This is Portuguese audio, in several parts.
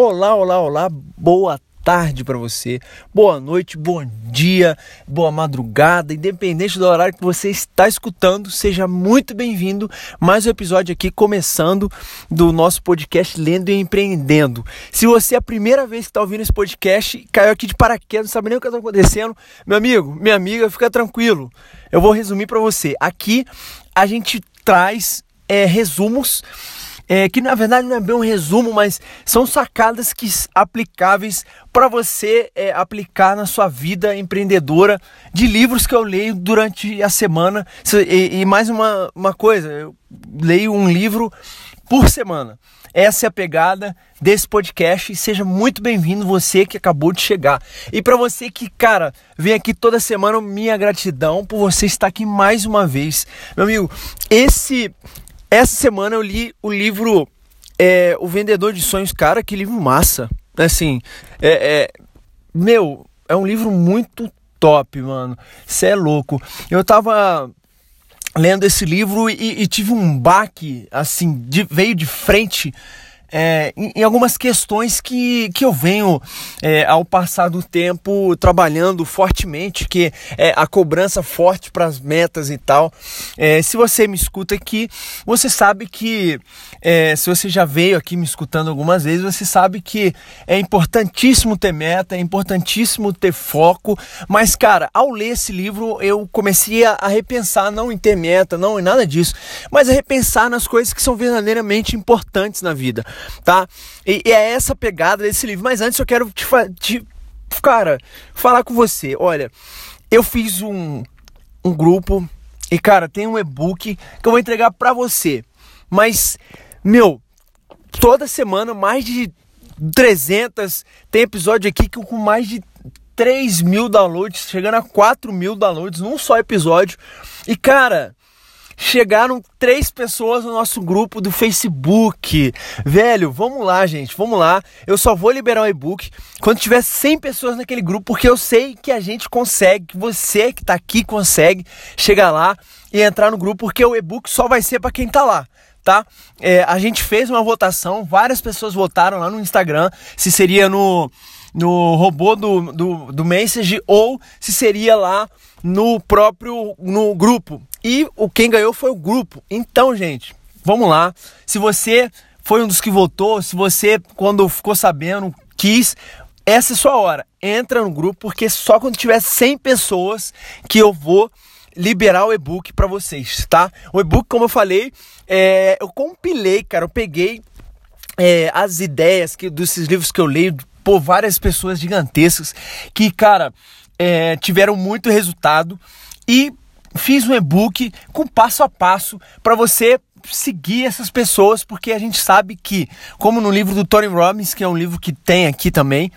Olá, olá, olá, boa tarde para você, boa noite, bom dia, boa madrugada, independente do horário que você está escutando, seja muito bem-vindo. Mais um episódio aqui começando do nosso podcast Lendo e Empreendendo. Se você é a primeira vez que está ouvindo esse podcast, caiu aqui de paraquedas, não sabe nem o que está acontecendo, meu amigo, minha amiga, fica tranquilo. Eu vou resumir para você. Aqui a gente traz é, resumos é, que na verdade não é bem um resumo, mas são sacadas que aplicáveis para você é, aplicar na sua vida empreendedora de livros que eu leio durante a semana. E, e mais uma, uma coisa, eu leio um livro por semana. Essa é a pegada desse podcast e seja muito bem-vindo você que acabou de chegar. E para você que, cara, vem aqui toda semana, minha gratidão por você estar aqui mais uma vez. Meu amigo, esse essa semana eu li o livro é, O Vendedor de Sonhos. Cara, que livro massa. Assim, é, é meu, é um livro muito top, mano. Você é louco. Eu tava lendo esse livro e, e tive um baque, assim, de, veio de frente é, em, algumas questões que, que eu venho, é, ao passar do tempo, trabalhando fortemente, que é a cobrança forte para as metas e tal. É, se você me escuta aqui, você sabe que, é, se você já veio aqui me escutando algumas vezes, você sabe que é importantíssimo ter meta, é importantíssimo ter foco, mas, cara, ao ler esse livro, eu comecei a, a repensar, não em ter meta, não em nada disso, mas a repensar nas coisas que são verdadeiramente importantes na vida tá? E, e, é essa pegada desse livro. Mas antes eu quero te, te cara, falar com você. Olha, eu fiz um, um grupo e, cara, tem um e-book que eu vou entregar pra você. Mas, meu, toda semana mais de 300, tem episódio aqui com mais de 3 mil downloads, chegando a 4 mil downloads num só episódio. E, cara, chegaram três pessoas no nosso grupo do Facebook. Velho, vamos lá, gente, vamos lá. Eu só vou liberar o e-book quando tiver 100 pessoas naquele grupo, porque eu sei que a gente consegue, que você que está aqui consegue chegar lá e entrar no grupo, porque o e-book só vai ser para quem está lá. Tá? É, a gente fez uma votação, várias pessoas votaram lá no Instagram se seria no, no robô do, do, do Message ou se seria lá no próprio no grupo. E o quem ganhou foi o grupo. Então, gente, vamos lá. Se você foi um dos que votou, se você quando ficou sabendo quis, essa é sua hora. Entra no grupo porque só quando tiver 100 pessoas que eu vou liberar o e-book para vocês, tá? O e-book, como eu falei, é, eu compilei, cara, eu peguei é, as ideias que desses livros que eu leio por várias pessoas gigantescas que, cara, é, tiveram muito resultado e fiz um e-book com passo a passo para você seguir essas pessoas, porque a gente sabe que, como no livro do Tony Robbins, que é um livro que tem aqui também,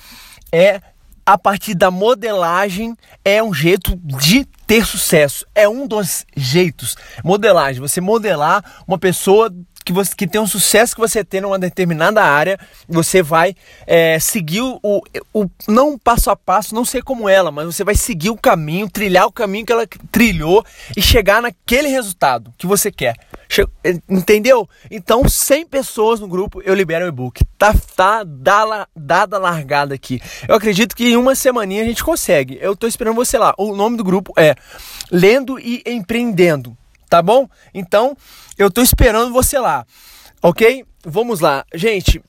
é a partir da modelagem é um jeito de ter sucesso. É um dos jeitos. Modelagem, você modelar uma pessoa que, você, que tem um sucesso que você tem numa determinada área, você vai é, seguir o, o, não passo a passo, não sei como ela, mas você vai seguir o caminho, trilhar o caminho que ela trilhou e chegar naquele resultado que você quer. Che entendeu? Então, 100 pessoas no grupo, eu libero o e-book. Tá, tá dada, dada largada aqui. Eu acredito que em uma semaninha a gente consegue. Eu tô esperando você lá. O nome do grupo é Lendo e Empreendendo tá bom? Então, eu tô esperando você lá, ok? Vamos lá, gente.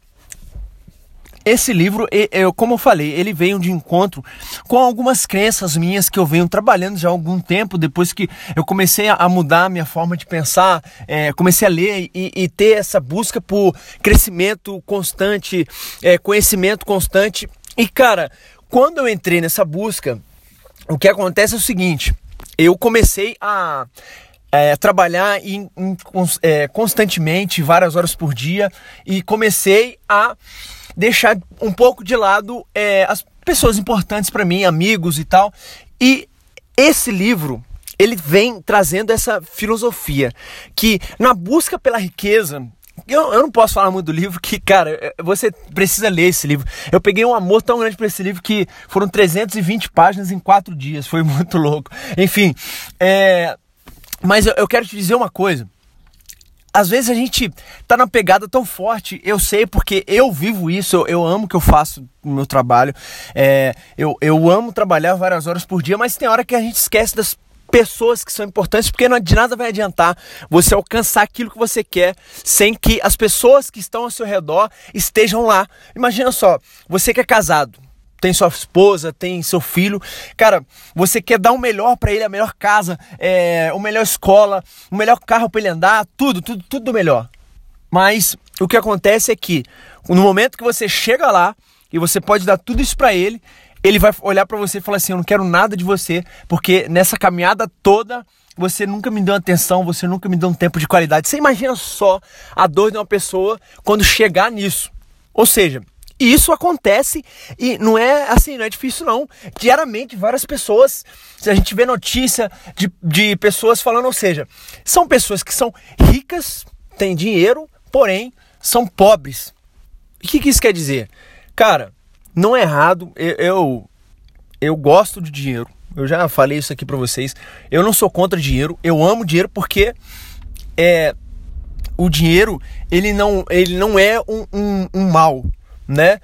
Esse livro, eu, como eu falei, ele veio de encontro com algumas crenças minhas que eu venho trabalhando já há algum tempo, depois que eu comecei a mudar a minha forma de pensar, é, comecei a ler e, e, ter essa busca por crescimento constante, é, conhecimento constante. E cara, quando eu entrei nessa busca, o que acontece é o seguinte: eu comecei a é, trabalhar em, em, é, constantemente, várias horas por dia, e comecei a deixar um pouco de lado é, as pessoas importantes para mim, amigos e tal. E esse livro ele vem trazendo essa filosofia que na busca pela riqueza eu, eu não posso falar muito do livro, que, cara, é, você precisa ler esse livro. Eu peguei um amor tão grande por esse livro que foram 320 páginas em quatro dias. Foi muito louco. Enfim, é, mas eu, eu quero te dizer uma coisa. às vezes a gente tá na pegada tão forte, eu sei porque eu vivo isso, eu, eu amo o que eu faço no meu trabalho, é, eu, eu amo trabalhar várias horas por dia, mas tem hora que a gente esquece das pessoas que são importantes, porque não, de nada vai adiantar você alcançar aquilo que você quer sem que as pessoas que estão ao seu redor estejam lá. Imagina só, você que é casado, tem sua esposa, tem seu filho. Cara, você quer dar o melhor para ele, a melhor casa, é, a melhor escola, o melhor carro para ele andar, tudo, tudo, tudo do melhor. Mas o que acontece é que no momento que você chega lá e você pode dar tudo isso para ele, ele vai olhar para você e falar assim: "Eu não quero nada de você, porque nessa caminhada toda você nunca me deu atenção, você nunca me deu um tempo de qualidade". Você imagina só a dor de uma pessoa quando chegar nisso. Ou seja, e isso acontece e não é assim, não é difícil não. Diariamente, várias pessoas, a gente vê notícia de, de pessoas falando, ou seja, são pessoas que são ricas, têm dinheiro, porém são pobres. O que, que isso quer dizer? Cara, não é errado, eu, eu, eu gosto de dinheiro, eu já falei isso aqui para vocês. Eu não sou contra dinheiro, eu amo dinheiro porque é, o dinheiro ele não, ele não é um, um, um mal né?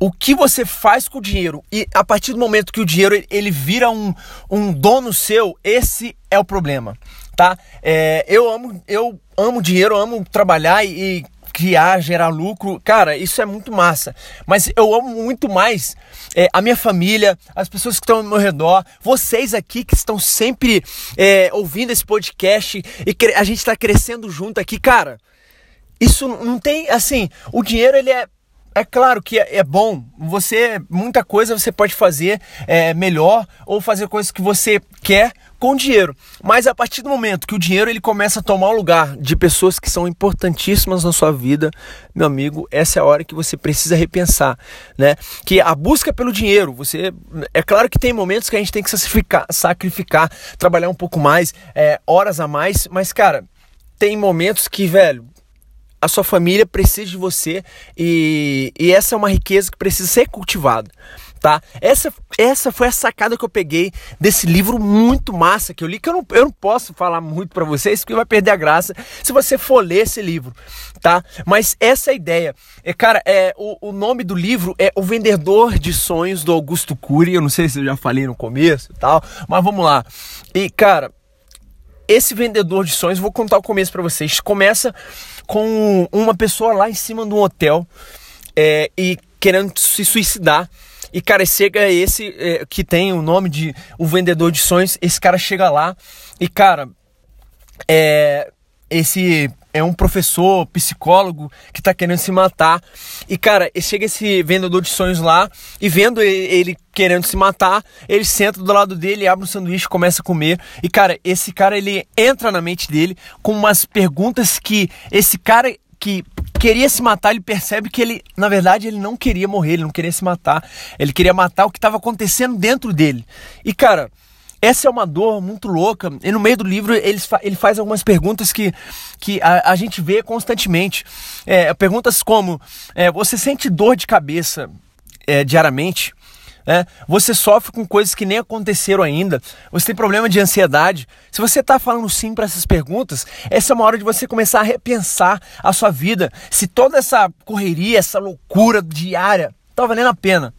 O que você faz com o dinheiro e a partir do momento que o dinheiro ele vira um, um dono seu, esse é o problema, tá? É, eu amo eu amo dinheiro, amo trabalhar e, e criar, gerar lucro, cara, isso é muito massa. Mas eu amo muito mais é, a minha família, as pessoas que estão ao meu redor, vocês aqui que estão sempre é, ouvindo esse podcast e a gente está crescendo junto aqui, cara. Isso não tem, assim, o dinheiro ele é é claro que é, é, bom, você muita coisa você pode fazer é, melhor ou fazer coisas que você quer com dinheiro. Mas a partir do momento que o dinheiro ele começa a tomar o lugar de pessoas que são importantíssimas na sua vida, meu amigo, essa é a hora que você precisa repensar, né? Que a busca pelo dinheiro, você é claro que tem momentos que a gente tem que sacrificar, sacrificar trabalhar um pouco mais, é, horas a mais, mas cara, tem momentos que, velho, a sua família precisa de você e, e essa é uma riqueza que precisa ser cultivada. Tá? Essa, essa foi a sacada que eu peguei desse livro muito massa que eu li, que eu não, eu não posso falar muito para vocês, porque vai perder a graça se você for ler esse livro, tá? Mas essa é a ideia. É, cara, é, o, o nome do livro é O Vendedor de Sonhos, do Augusto Cury, eu não sei se eu já falei no começo e tal, mas vamos lá. E, cara, esse vendedor de sonhos, vou contar o começo para vocês. Começa com uma pessoa lá em cima de um hotel é, e querendo se suicidar. E cara, chega esse é, que tem o nome de o vendedor de sonhos. Esse cara chega lá e cara, é, esse é um professor, psicólogo que tá querendo se matar. E cara, chega esse vendedor de sonhos lá e vendo ele querendo se matar, ele senta do lado dele, abre um sanduíche, começa a comer. E cara, esse cara ele entra na mente dele com umas perguntas que esse cara que queria se matar, ele percebe que ele, na verdade, ele não queria morrer, ele não queria se matar. Ele queria matar o que estava acontecendo dentro dele. E cara, essa é uma dor muito louca. E no meio do livro ele, ele faz algumas perguntas que, que a, a gente vê constantemente. É, perguntas como: é, Você sente dor de cabeça é, diariamente? É, você sofre com coisas que nem aconteceram ainda, você tem problema de ansiedade. Se você está falando sim para essas perguntas, essa é uma hora de você começar a repensar a sua vida. Se toda essa correria, essa loucura diária está valendo a pena.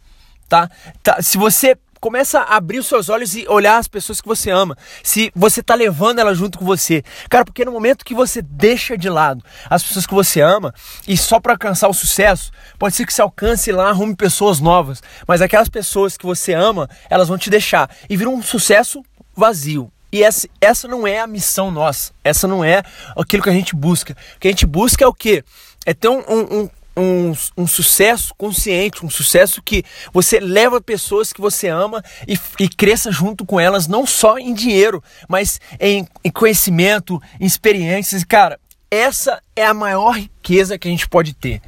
Tá? tá? Se você começa a abrir os seus olhos e olhar as pessoas que você ama. Se você tá levando ela junto com você. Cara, porque no momento que você deixa de lado as pessoas que você ama e só para alcançar o sucesso, pode ser que você alcance lá, arrume pessoas novas, mas aquelas pessoas que você ama, elas vão te deixar e vira um sucesso vazio. E essa, essa não é a missão nossa, essa não é aquilo que a gente busca. O que a gente busca é o quê? É ter um, um, um um, sucesso consciente, um sucesso que você leva pessoas que você ama e, e cresça junto com elas, não só em dinheiro, mas em, em conhecimento, em experiências. Cara, essa é a maior riqueza que a gente pode ter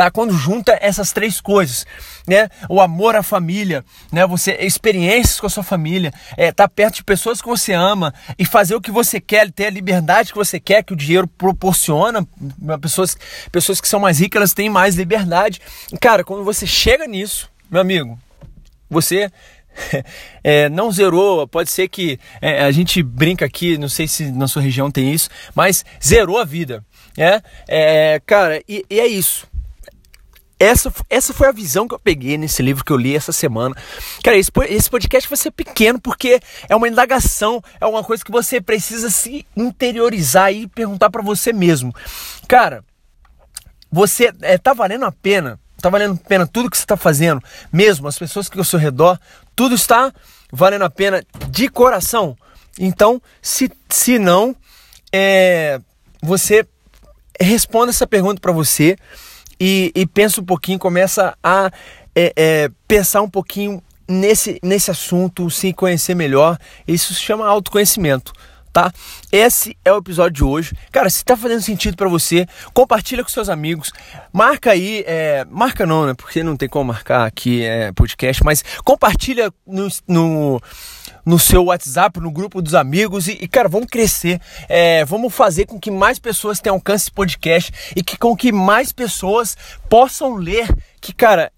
tá? Quando junta essas três coisas, né? O amor à família, né? Você experiências com a sua família, é, tá perto de pessoas que você ama e fazer o que você quer, ter a liberdade que você quer, que o dinheiro proporciona. Pessoas, pessoas que são mais ricas, elas têm mais liberdade. E, cara, quando você chega nisso, meu amigo, você é, não zerou, pode ser que é, a gente brinca aqui, não sei se na sua região tem isso, mas zerou a vida. É, é cara, e, e é isso. Essa, essa foi a visão que eu peguei nesse livro que eu li essa semana. Cara, esse, esse podcast vai ser pequeno porque é uma indagação, é uma coisa que você precisa se interiorizar e perguntar para você mesmo. Cara, você é, tá valendo a pena? Tá valendo a pena tudo que você está fazendo? Mesmo as pessoas que ao seu redor, tudo está valendo a pena de coração? Então, se, se não, é, você responda essa pergunta para você e, e pensa um pouquinho, começa a é, é, pensar um pouquinho nesse, nesse assunto, se conhecer melhor. Isso se chama autoconhecimento tá? Esse é o episódio de hoje. Cara, se tá fazendo sentido para você, compartilha com seus amigos. Marca aí, é, marca não, né? Porque não tem como marcar aqui é, podcast, mas compartilha no, no, no seu WhatsApp, no grupo dos amigos e, e cara, vamos crescer. É, vamos fazer com que mais pessoas tenham alcance esse podcast e que com que mais pessoas possam ler. Que, cara,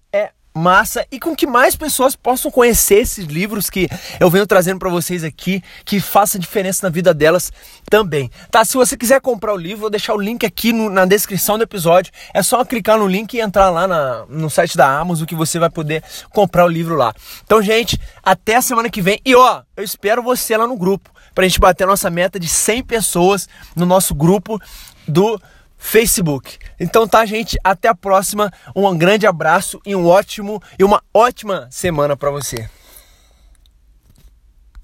massa e com que mais pessoas possam conhecer esses livros que eu venho trazendo para vocês aqui, que faça diferença na vida delas também. Tá? Se você quiser comprar o livro, vou deixar o link aqui no, na descrição do episódio. É só clicar no link e entrar lá na, no site da Amazon que você vai poder comprar o livro lá. Então, gente, até a semana que vem. E ó, eu espero você lá no grupo pra gente bater a nossa meta de 100 pessoas no nosso grupo do Facebook. Então tá, gente, até a próxima. Um grande abraço e um ótimo e uma ótima semana para você.